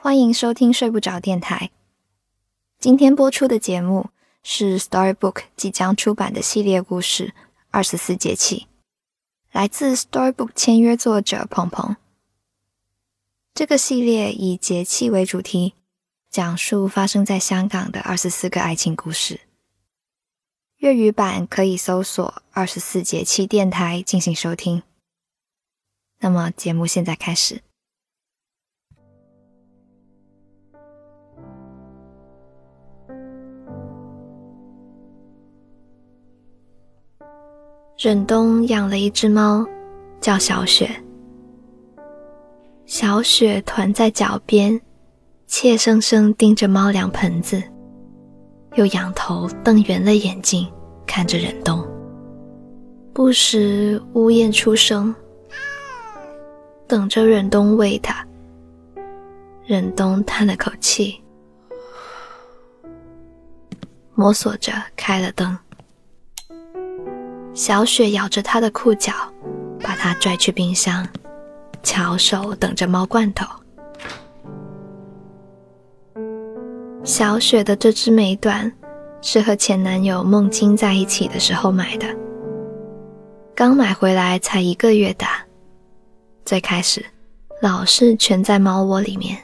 欢迎收听睡不着电台。今天播出的节目是 Storybook 即将出版的系列故事《二十四节气》，来自 Storybook 签约作者鹏鹏。这个系列以节气为主题，讲述发生在香港的二十四个爱情故事。粤语版可以搜索“二十四节气电台”进行收听。那么，节目现在开始。忍冬养了一只猫，叫小雪。小雪团在脚边，怯生生盯着猫粮盆子，又仰头瞪圆了眼睛看着忍冬，不时呜咽出声，等着忍冬喂它。忍冬叹了口气，摸索着开了灯。小雪咬着他的裤脚，把他拽去冰箱，翘首等着猫罐头。小雪的这只美短是和前男友梦晶在一起的时候买的，刚买回来才一个月大。最开始老是蜷在猫窝里面，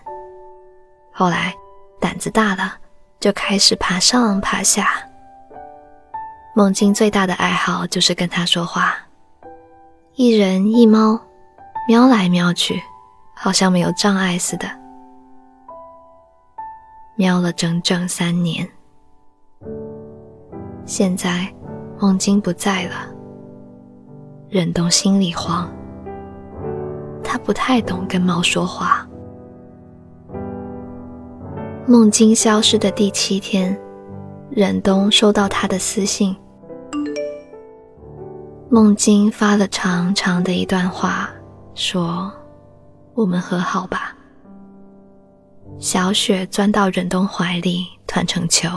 后来胆子大了，就开始爬上爬下。梦境最大的爱好就是跟他说话，一人一猫，喵来喵去，好像没有障碍似的。喵了整整三年，现在梦境不在了，忍冬心里慌。他不太懂跟猫说话。梦境消失的第七天，忍冬收到他的私信。梦境发了长长的一段话，说：“我们和好吧。”小雪钻到忍冬怀里，团成球。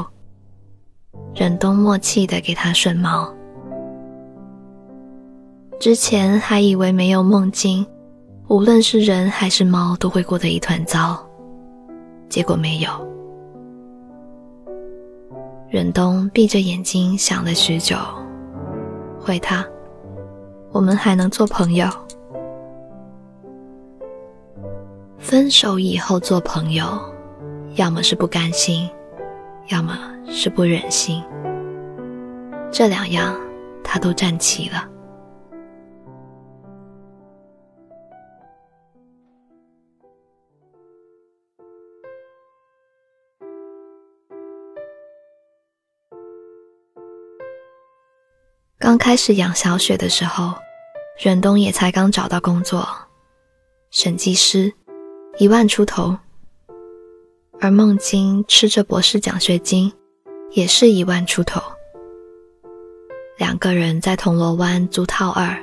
忍冬默契的给他顺毛。之前还以为没有梦境，无论是人还是猫都会过得一团糟，结果没有。忍冬闭着眼睛想了许久，回他。我们还能做朋友。分手以后做朋友，要么是不甘心，要么是不忍心。这两样他都占齐了。刚开始养小雪的时候。忍冬也才刚找到工作，审计师，一万出头。而孟晶吃着博士奖学金，也是一万出头。两个人在铜锣湾租套二，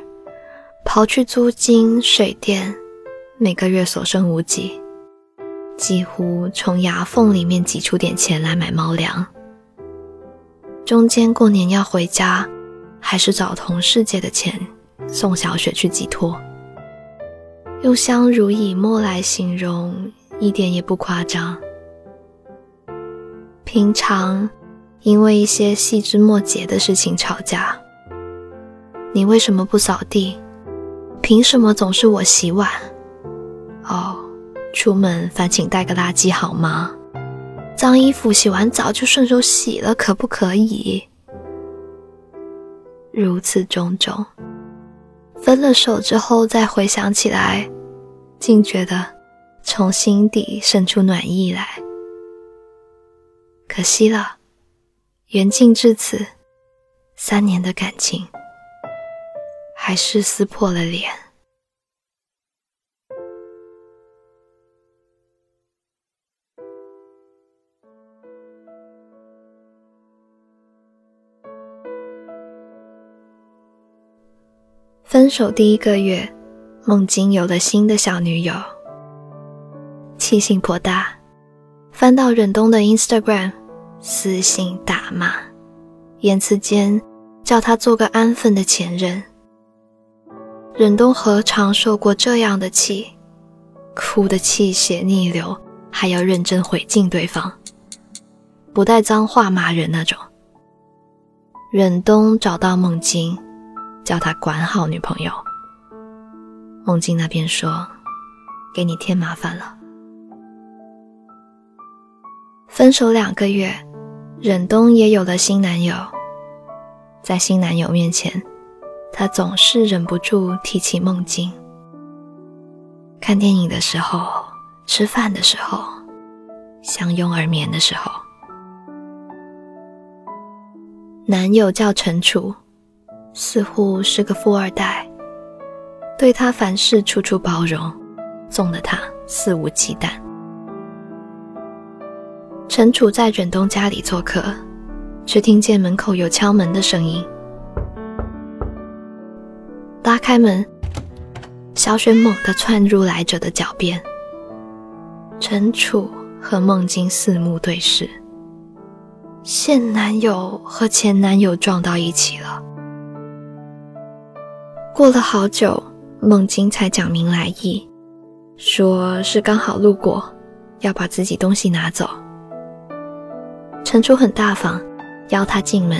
刨去租金、水电，每个月所剩无几，几乎从牙缝里面挤出点钱来买猫粮。中间过年要回家，还是找同事借的钱。送小雪去寄托，用相濡以沫来形容，一点也不夸张。平常因为一些细枝末节的事情吵架，你为什么不扫地？凭什么总是我洗碗？哦，出门烦请带个垃圾好吗？脏衣服洗完澡就顺手洗了，可不可以？如此种种。分了手之后再回想起来，竟觉得从心底生出暖意来。可惜了，缘尽至此，三年的感情还是撕破了脸。分手第一个月，孟晶有了新的小女友，气性颇大。翻到忍冬的 Instagram，私信大骂，言辞间叫他做个安分的前任。忍冬何尝受过这样的气，哭得气血逆流，还要认真回敬对方，不带脏话骂人那种。忍冬找到孟晶，叫他管好女朋友。孟晶那边说：“给你添麻烦了。”分手两个月，忍冬也有了新男友。在新男友面前，他总是忍不住提起梦境。看电影的时候，吃饭的时候，相拥而眠的时候。男友叫陈楚，似乎是个富二代，对他凡事处处包容，纵得他肆无忌惮。陈楚在卷冬家里做客。却听见门口有敲门的声音。拉开门，小雪猛地窜入来者的脚边。陈楚和梦晶四目对视，现男友和前男友撞到一起了。过了好久，梦晶才讲明来意，说是刚好路过，要把自己东西拿走。陈楚很大方。邀他进门，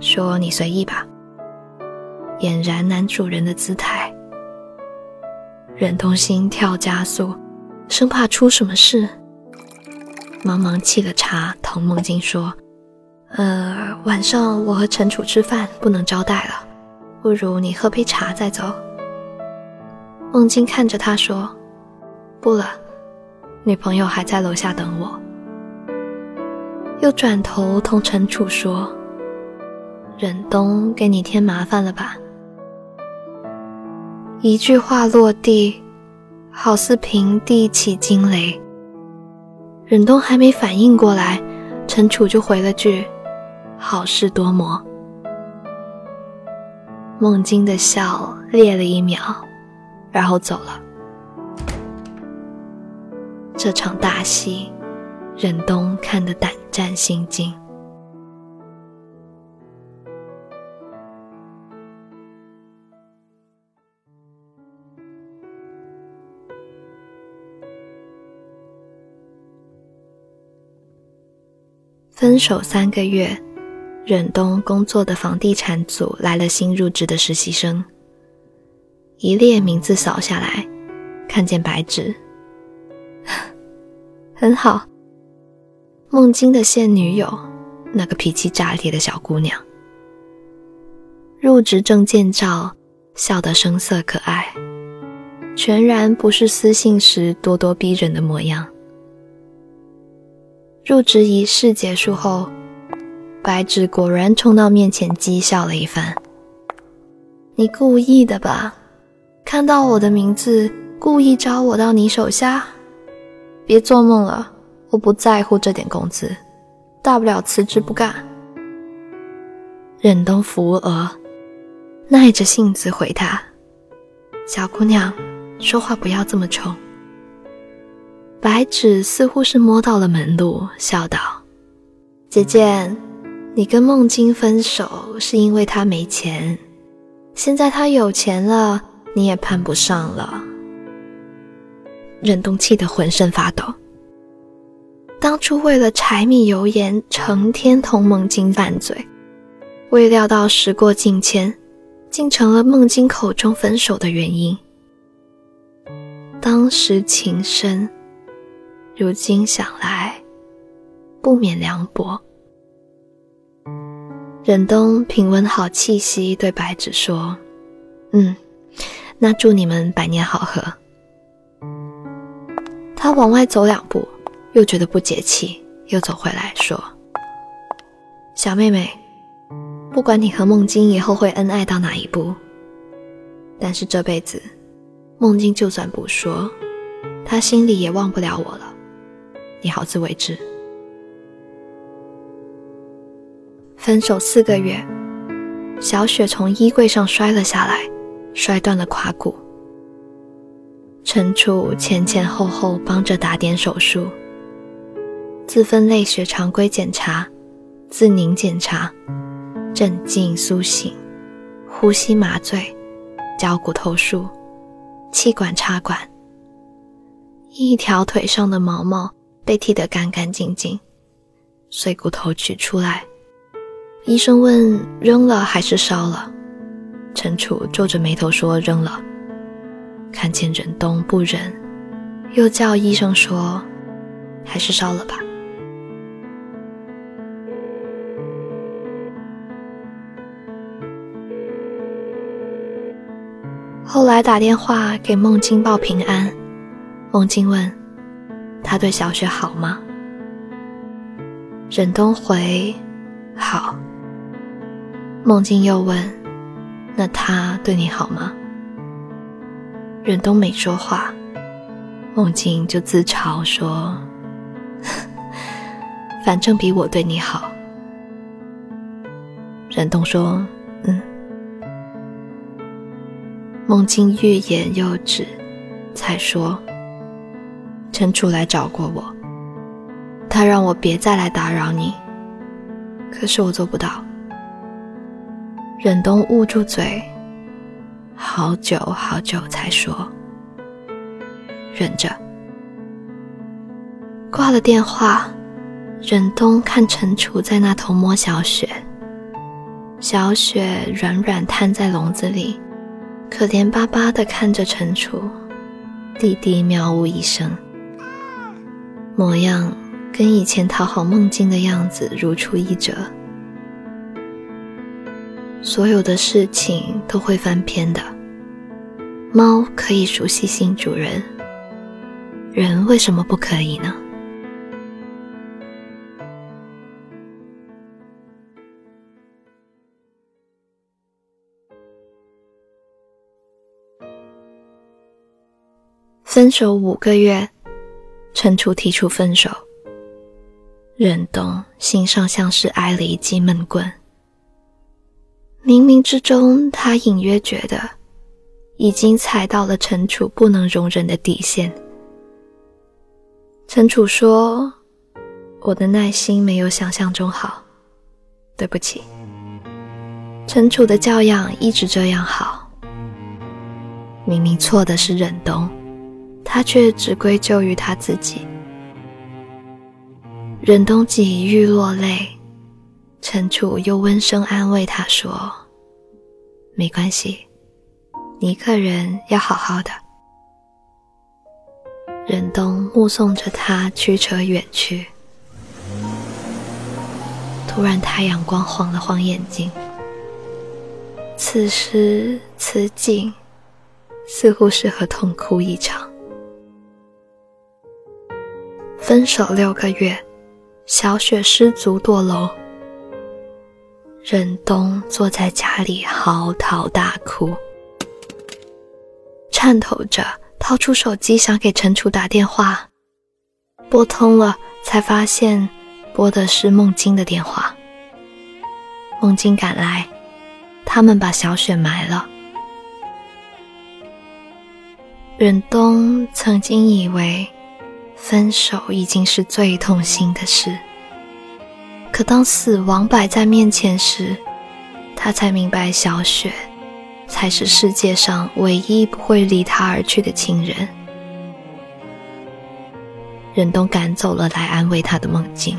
说：“你随意吧。”俨然男主人的姿态，忍痛心跳加速，生怕出什么事，忙忙沏了茶，同梦晶说：“呃，晚上我和陈楚吃饭，不能招待了，不如你喝杯茶再走。”孟京看着他说：“不了，女朋友还在楼下等我。”又转头同陈楚说：“忍冬给你添麻烦了吧？”一句话落地，好似平地起惊雷。忍冬还没反应过来，陈楚就回了句：“好事多磨。”梦晶的笑裂了一秒，然后走了。这场大戏。忍冬看得胆战心惊。分手三个月，忍冬工作的房地产组来了新入职的实习生，一列名字扫下来，看见白纸，很好。孟京的现女友，那个脾气炸裂的小姑娘，入职证件照，笑得声色可爱，全然不是私信时咄咄逼人的模样。入职仪式结束后，白纸果然冲到面前讥笑了一番：“你故意的吧？看到我的名字，故意招我到你手下？别做梦了！”我不在乎这点工资，大不了辞职不干。忍冬扶额，耐着性子回他：“小姑娘，说话不要这么冲。”白纸似乎是摸到了门路，笑道：“姐姐，你跟梦晶分手是因为他没钱，现在他有钱了，你也攀不上了。”忍冬气得浑身发抖。当初为了柴米油盐，成天同孟晶拌嘴，未料到时过境迁，竟成了孟晶口中分手的原因。当时情深，如今想来，不免凉薄。忍冬平稳好气息，对白芷说：“嗯，那祝你们百年好合。”他往外走两步。又觉得不解气，又走回来说：“小妹妹，不管你和梦晶以后会恩爱到哪一步，但是这辈子，梦晶就算不说，他心里也忘不了我了。你好自为之。”分手四个月，小雪从衣柜上摔了下来，摔断了胯骨。陈楚前前后后帮着打点手术。自分类学常规检查、自凝检查、镇静苏醒、呼吸麻醉、脚骨头术、气管插管，一条腿上的毛毛被剃得干干净净，碎骨头取出来。医生问：扔了还是烧了？陈楚皱着眉头说：扔了。看见忍冬不忍，又叫医生说：还是烧了吧。后来打电话给孟京报平安，孟京问：“他对小雪好吗？”忍冬回：“好。”孟京又问：“那他对你好吗？”忍冬没说话，孟京就自嘲说：“ 反正比我对你好。”忍冬说：“嗯。”孟京欲言又止，才说：“陈楚来找过我，他让我别再来打扰你，可是我做不到。”忍冬捂住嘴，好久好久才说：“忍着。”挂了电话，忍冬看陈楚在那头摸小雪，小雪软软瘫在笼子里。可怜巴巴地看着陈楚，弟弟喵呜一声，模样跟以前讨好梦境的样子如出一辙。所有的事情都会翻篇的，猫可以熟悉新主人，人为什么不可以呢？分手五个月，陈楚提出分手。忍冬心上像是挨了一记闷棍。冥冥之中，他隐约觉得已经踩到了陈楚不能容忍的底线。陈楚说：“我的耐心没有想象中好，对不起。”陈楚的教养一直这样好，明明错的是忍冬。他却只归咎于他自己。忍冬几欲落泪，陈楚又温声安慰他说：“没关系，你一个人要好好的。”忍冬目送着他驱车远去，突然太阳光晃了晃眼睛，此时此景似乎适合痛哭一场。分手六个月，小雪失足堕楼，忍冬坐在家里嚎啕大哭，颤抖着掏出手机想给陈楚打电话，拨通了，才发现拨的是孟京的电话。孟京赶来，他们把小雪埋了。忍冬曾经以为。分手已经是最痛心的事，可当死亡摆在面前时，他才明白小雪才是世界上唯一不会离他而去的亲人。忍冬赶走了来安慰他的梦境。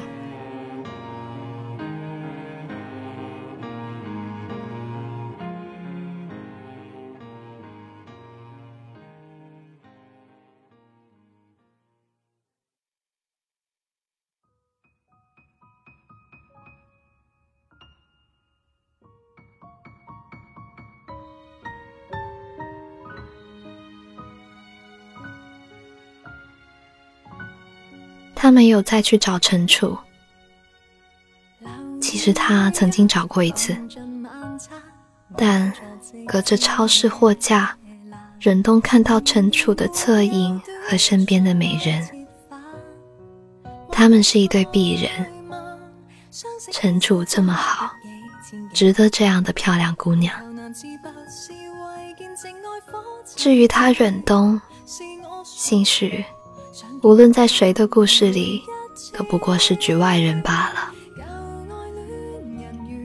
他没有再去找陈楚，其实他曾经找过一次，但隔着超市货架，忍冬看到陈楚的侧影和身边的美人，他们是一对璧人。陈楚这么好，值得这样的漂亮姑娘。至于他忍冬，兴许。无论在谁的故事里都不过是局外人罢了。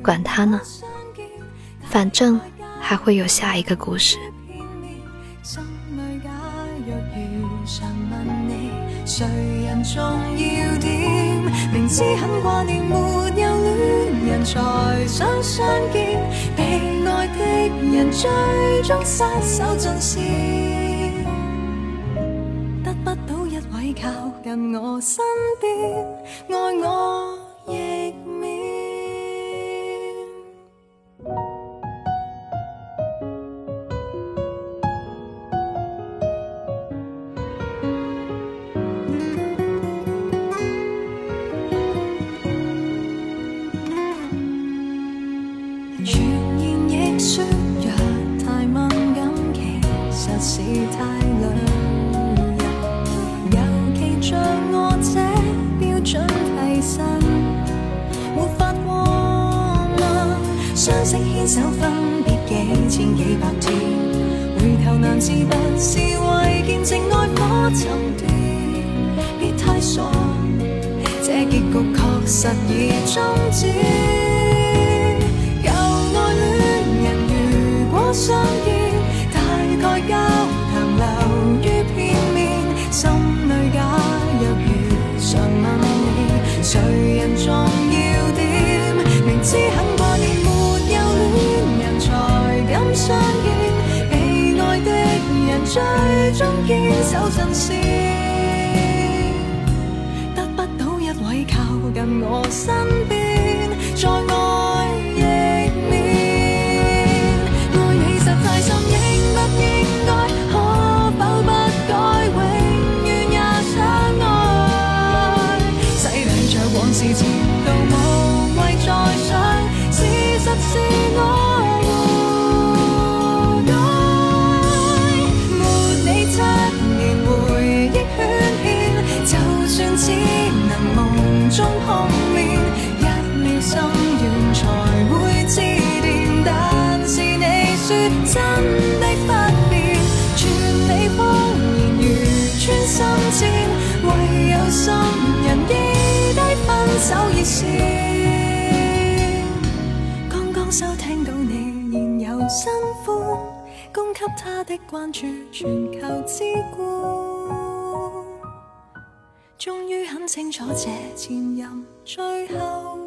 管他呢反正还会有下一个故事。谁人重要点明知很挂念没有恋人才想相见被爱的人最终失手尽线。靠近我身边爱我别太傻，这结局确实已终止。阵，得不到一位靠近我身边，再爱亦免。爱你实在心应不应该，可否不改，永远也相爱，洗礼着往事前。刚刚收听到你，现有新欢，供给他的关注全球之冠，终于很清楚这前任最后。